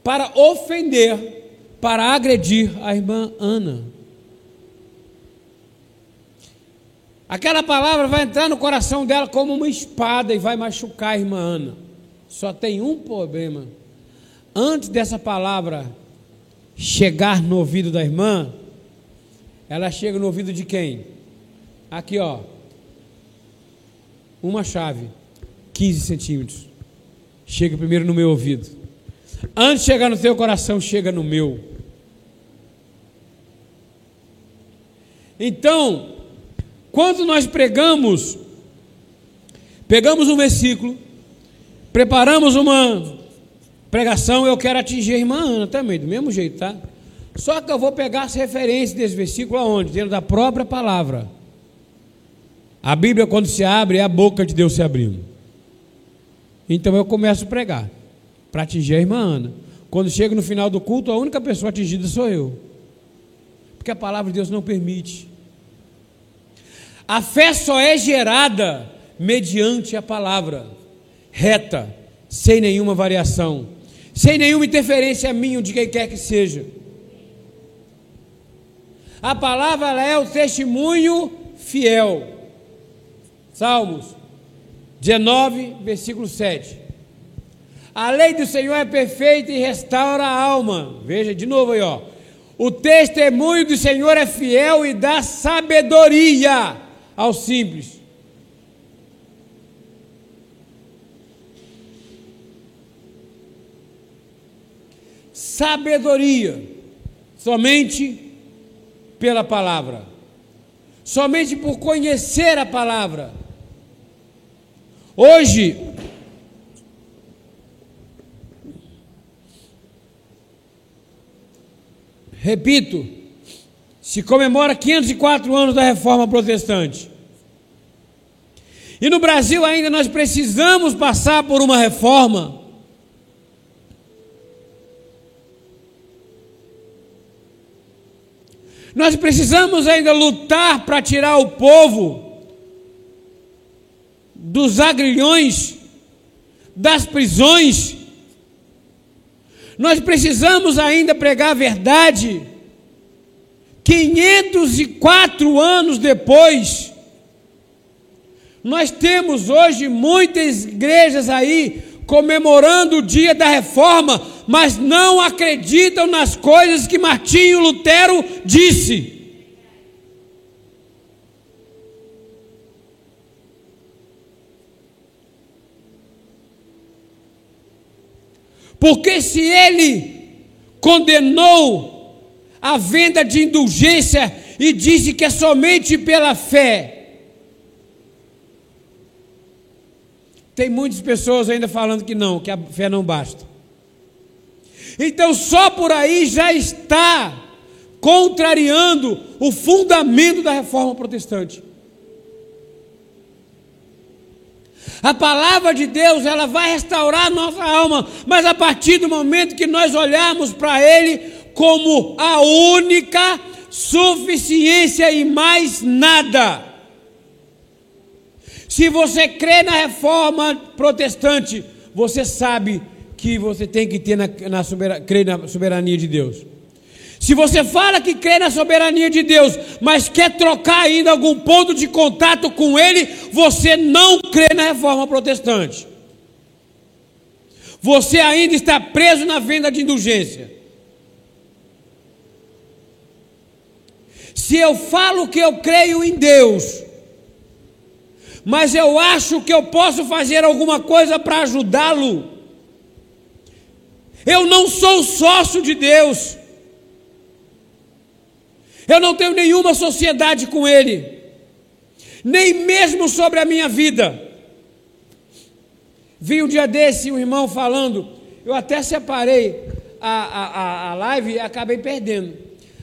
para ofender, para agredir a irmã Ana. Aquela palavra vai entrar no coração dela como uma espada e vai machucar a irmã Ana. Só tem um problema. Antes dessa palavra chegar no ouvido da irmã, ela chega no ouvido de quem? Aqui, ó. Uma chave, 15 centímetros. Chega primeiro no meu ouvido. Antes de chegar no teu coração, chega no meu. Então, quando nós pregamos, pegamos um versículo, preparamos uma pregação, eu quero atingir a irmã Ana também, do mesmo jeito, tá? Só que eu vou pegar as referências desse versículo aonde? Dentro da própria palavra. A Bíblia, quando se abre, é a boca de Deus se abrindo. Então eu começo a pregar para atingir a irmã Ana. Quando chega no final do culto, a única pessoa atingida sou eu. Porque a palavra de Deus não permite. A fé só é gerada mediante a palavra, reta, sem nenhuma variação, sem nenhuma interferência minha ou de quem quer que seja. A palavra é o testemunho fiel. Salmos 19, versículo 7. A lei do Senhor é perfeita e restaura a alma. Veja de novo aí, ó. O testemunho do Senhor é fiel e dá sabedoria aos simples. Sabedoria, somente pela palavra, somente por conhecer a palavra. Hoje, repito, se comemora 504 anos da reforma protestante. E no Brasil ainda nós precisamos passar por uma reforma. Nós precisamos ainda lutar para tirar o povo dos agrilhões, das prisões, nós precisamos ainda pregar a verdade. 504 anos depois, nós temos hoje muitas igrejas aí comemorando o dia da reforma, mas não acreditam nas coisas que Martinho Lutero disse. Porque se ele condenou a venda de indulgência e disse que é somente pela fé, tem muitas pessoas ainda falando que não, que a fé não basta. Então, só por aí já está contrariando o fundamento da reforma protestante. A palavra de Deus, ela vai restaurar nossa alma, mas a partir do momento que nós olharmos para Ele como a única suficiência e mais nada. Se você crê na reforma protestante, você sabe que você tem que ter na, na crer na soberania de Deus. Se você fala que crê na soberania de Deus, mas quer trocar ainda algum ponto de contato com Ele, você não crê na reforma protestante. Você ainda está preso na venda de indulgência. Se eu falo que eu creio em Deus, mas eu acho que eu posso fazer alguma coisa para ajudá-lo, eu não sou sócio de Deus. Eu não tenho nenhuma sociedade com Ele, nem mesmo sobre a minha vida. Vi um dia desse um irmão falando, eu até separei a, a, a live e acabei perdendo.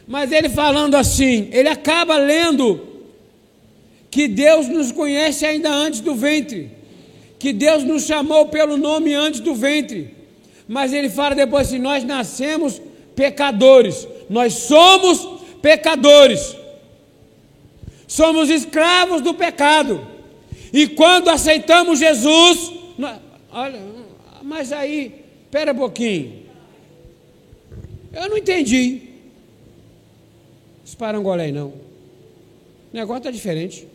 Mas ele falando assim, ele acaba lendo que Deus nos conhece ainda antes do ventre, que Deus nos chamou pelo nome antes do ventre. Mas ele fala depois assim: nós nascemos pecadores, nós somos pecadores. Somos escravos do pecado. E quando aceitamos Jesus, nós, olha, mas aí, espera um pouquinho. Eu não entendi. Esparangolei não. O negócio está diferente.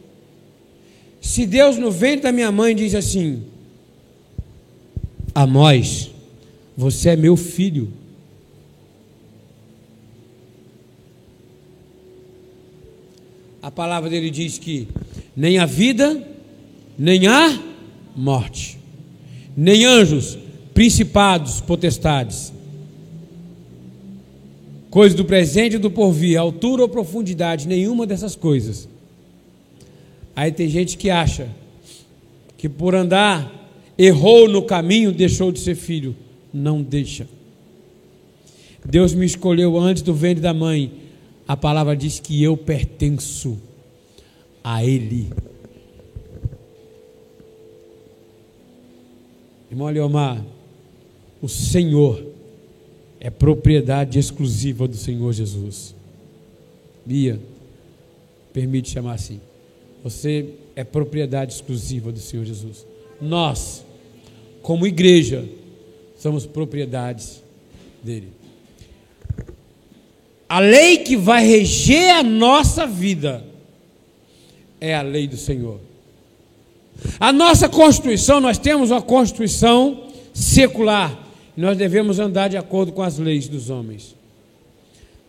Se Deus no ventre da minha mãe diz assim: Amós, você é meu filho. A palavra dele diz que nem a vida, nem a morte, nem anjos, principados, potestades, coisas do presente e do porvir, altura ou profundidade, nenhuma dessas coisas. Aí tem gente que acha que por andar errou no caminho, deixou de ser filho. Não deixa. Deus me escolheu antes do ventre da mãe a palavra diz que eu pertenço a Ele. Irmão Leomar, o Senhor é propriedade exclusiva do Senhor Jesus. Bia, permite chamar assim. Você é propriedade exclusiva do Senhor Jesus. Nós, como igreja, somos propriedades dele. A lei que vai reger a nossa vida é a lei do Senhor. A nossa Constituição, nós temos uma Constituição secular. Nós devemos andar de acordo com as leis dos homens.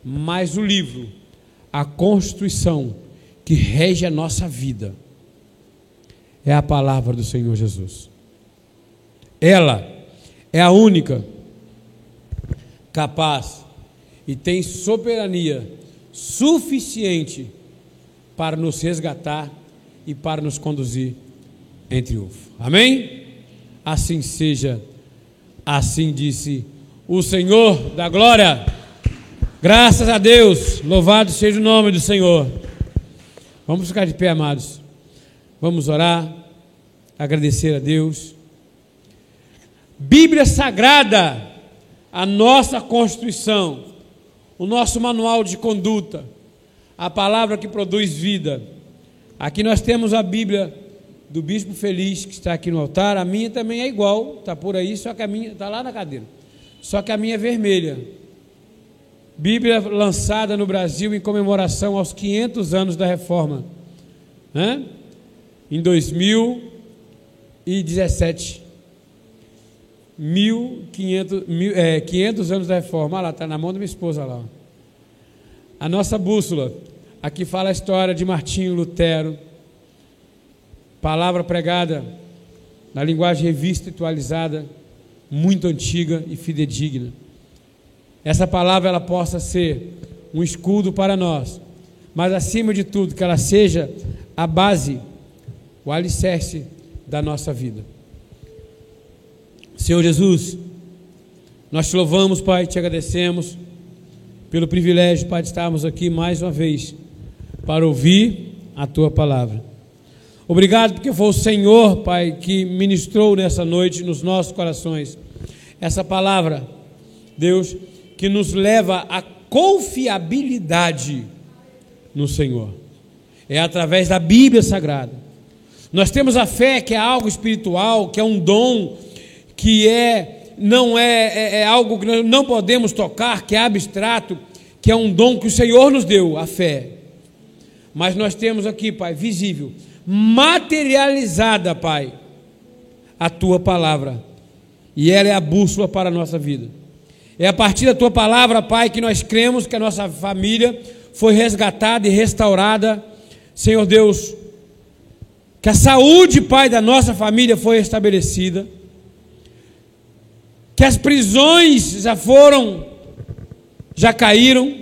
Mas o livro, a Constituição que rege a nossa vida, é a palavra do Senhor Jesus. Ela é a única capaz e tem soberania suficiente para nos resgatar e para nos conduzir em triunfo. Amém? Assim seja, assim disse o Senhor da glória. Graças a Deus, louvado seja o nome do Senhor. Vamos ficar de pé, amados. Vamos orar, agradecer a Deus. Bíblia Sagrada, a nossa Constituição, o nosso manual de conduta, a palavra que produz vida. Aqui nós temos a Bíblia do Bispo Feliz, que está aqui no altar. A minha também é igual, está por aí, só que a minha está lá na cadeira. Só que a minha é vermelha. Bíblia lançada no Brasil em comemoração aos 500 anos da Reforma, né? em 2017. 1500, mil, é, 500 anos da reforma. Olha lá, está na mão da minha esposa lá. A nossa bússola. Aqui fala a história de Martinho Lutero. Palavra pregada na linguagem revista e atualizada, muito antiga e fidedigna. Essa palavra ela possa ser um escudo para nós, mas acima de tudo que ela seja a base, o alicerce da nossa vida. Senhor Jesus, nós te louvamos, Pai, te agradecemos pelo privilégio, Pai, de estarmos aqui mais uma vez para ouvir a tua palavra. Obrigado porque foi o Senhor, Pai, que ministrou nessa noite nos nossos corações essa palavra, Deus, que nos leva à confiabilidade no Senhor. É através da Bíblia Sagrada. Nós temos a fé que é algo espiritual, que é um dom que é não é, é, é algo que não podemos tocar, que é abstrato, que é um dom que o Senhor nos deu, a fé. Mas nós temos aqui, Pai, visível, materializada, Pai, a tua palavra. E ela é a bússola para a nossa vida. É a partir da tua palavra, Pai, que nós cremos que a nossa família foi resgatada e restaurada. Senhor Deus, que a saúde, Pai, da nossa família foi estabelecida que as prisões já foram, já caíram,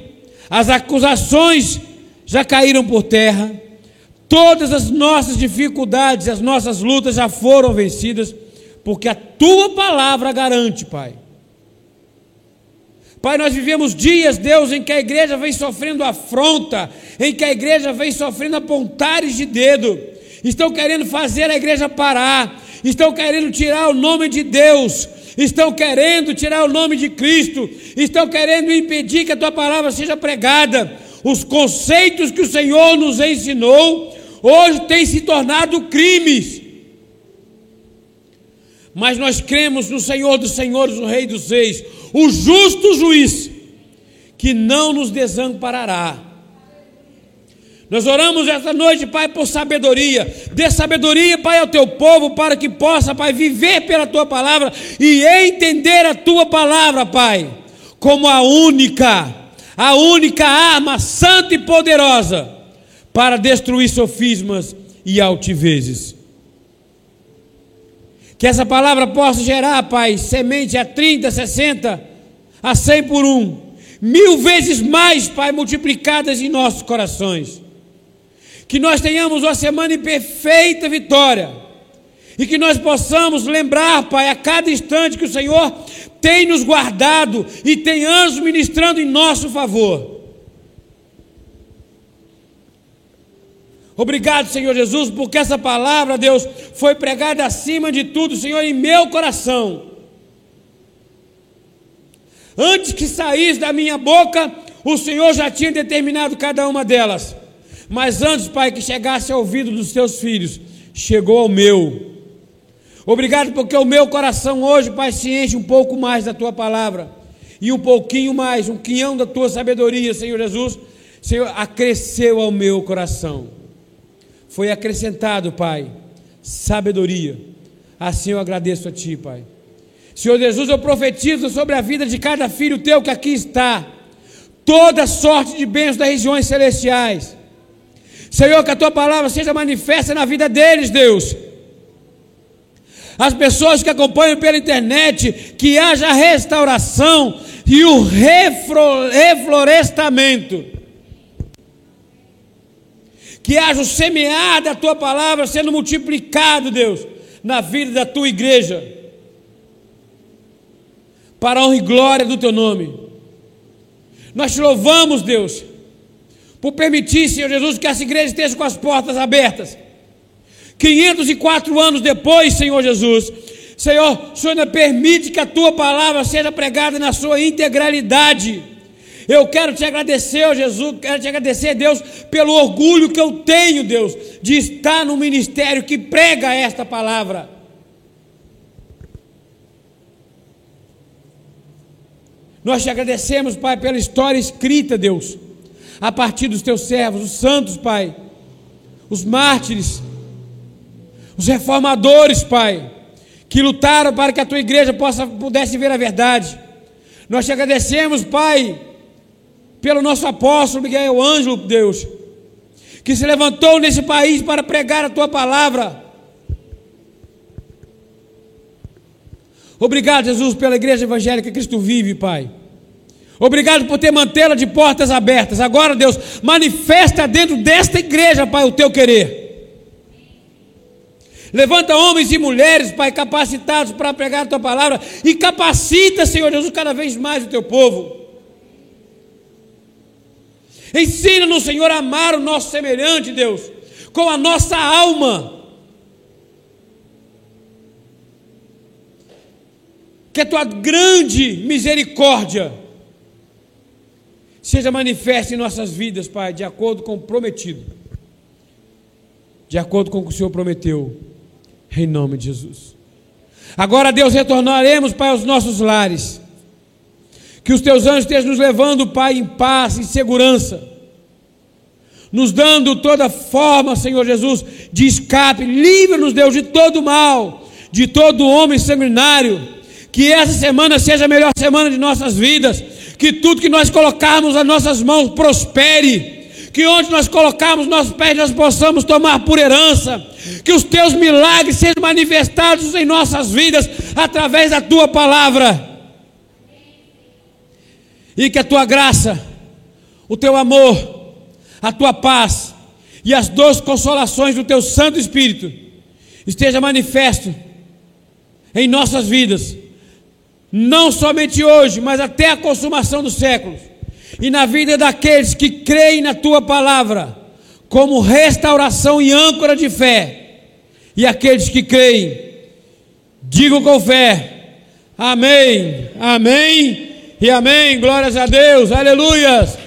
as acusações já caíram por terra, todas as nossas dificuldades, as nossas lutas já foram vencidas, porque a tua palavra garante, Pai. Pai, nós vivemos dias, Deus, em que a igreja vem sofrendo afronta, em que a igreja vem sofrendo apontares de dedo, estão querendo fazer a igreja parar, estão querendo tirar o nome de Deus, estão querendo tirar o nome de Cristo, estão querendo impedir que a tua palavra seja pregada. Os conceitos que o Senhor nos ensinou hoje têm se tornado crimes. Mas nós cremos no Senhor dos Senhores, o Rei dos Reis, o justo juiz, que não nos desamparará nós oramos esta noite, Pai, por sabedoria. Dê sabedoria, Pai, ao teu povo, para que possa, Pai, viver pela tua palavra e entender a tua palavra, Pai, como a única, a única arma santa e poderosa para destruir sofismas e altivezes. Que essa palavra possa gerar, Pai, semente a 30, 60, a 100 por um, mil vezes mais, Pai, multiplicadas em nossos corações que nós tenhamos uma semana em perfeita vitória e que nós possamos lembrar, Pai, a cada instante que o Senhor tem nos guardado e tem anjos ministrando em nosso favor. Obrigado, Senhor Jesus, porque essa palavra, Deus, foi pregada acima de tudo, Senhor, em meu coração. Antes que saísse da minha boca, o Senhor já tinha determinado cada uma delas. Mas antes, Pai, que chegasse ao ouvido dos teus filhos, chegou ao meu. Obrigado porque o meu coração hoje, Pai, se enche um pouco mais da tua palavra e um pouquinho mais, um quinhão da tua sabedoria, Senhor Jesus. Senhor, acresceu ao meu coração. Foi acrescentado, Pai, sabedoria. Assim eu agradeço a Ti, Pai. Senhor Jesus, eu profetizo sobre a vida de cada filho teu que aqui está, toda sorte de bens das regiões celestiais. Senhor, que a tua palavra seja manifesta na vida deles, Deus. As pessoas que acompanham pela internet, que haja restauração e o reflorestamento. Que haja o semear da tua palavra sendo multiplicado, Deus, na vida da tua igreja para a honra e glória do teu nome. Nós te louvamos, Deus, por permitir, Senhor Jesus, que essa igreja esteja com as portas abertas. 504 anos depois, Senhor Jesus, Senhor, o Senhor ainda permite que a tua palavra seja pregada na sua integralidade. Eu quero te agradecer, Jesus, quero te agradecer, Deus, pelo orgulho que eu tenho, Deus, de estar no ministério que prega esta palavra. Nós te agradecemos, Pai, pela história escrita, Deus, a partir dos teus servos, os santos, Pai, os mártires, os reformadores, Pai, que lutaram para que a tua igreja possa, pudesse ver a verdade. Nós te agradecemos, Pai, pelo nosso apóstolo Miguel Ângelo, Deus, que se levantou nesse país para pregar a tua palavra. Obrigado, Jesus, pela igreja evangélica Cristo vive, Pai. Obrigado por ter mantê-la de portas abertas. Agora, Deus, manifesta dentro desta igreja, Pai, o teu querer. Levanta homens e mulheres, Pai, capacitados para pregar a tua palavra e capacita, Senhor Jesus, cada vez mais o teu povo. Ensina-nos, Senhor, a amar o nosso semelhante, Deus, com a nossa alma. que a tua grande misericórdia seja manifesta em nossas vidas, Pai, de acordo com o prometido, de acordo com o que o Senhor prometeu, em nome de Jesus. Agora, Deus, retornaremos, Pai, aos nossos lares. Que os teus anjos estejam nos levando, Pai, em paz, em segurança, nos dando toda forma, Senhor Jesus, de escape. Livra-nos, Deus, de todo mal, de todo homem sanguinário que essa semana seja a melhor semana de nossas vidas. Que tudo que nós colocarmos nas nossas mãos prospere. Que onde nós colocarmos nossos pés nós possamos tomar por herança. Que os teus milagres sejam manifestados em nossas vidas através da tua palavra. E que a tua graça, o teu amor, a tua paz e as doces consolações do teu Santo Espírito esteja manifesto em nossas vidas não somente hoje, mas até a consumação dos séculos, e na vida daqueles que creem na tua palavra, como restauração e âncora de fé, e aqueles que creem, digam com fé: Amém, Amém. E Amém. Glórias a Deus, aleluias,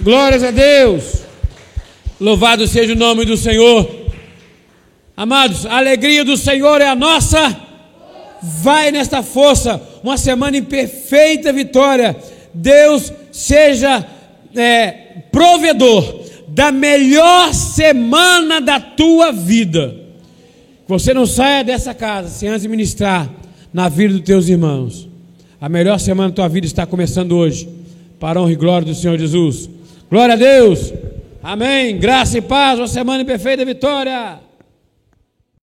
glórias a Deus, louvado seja o nome do Senhor. Amados, a alegria do Senhor é a nossa vai nesta força, uma semana em perfeita vitória. Deus seja é, provedor da melhor semana da tua vida. Você não saia dessa casa sem antes ministrar na vida dos teus irmãos. A melhor semana da tua vida está começando hoje, para a honra e glória do Senhor Jesus. Glória a Deus. Amém. Graça e paz, uma semana em perfeita vitória.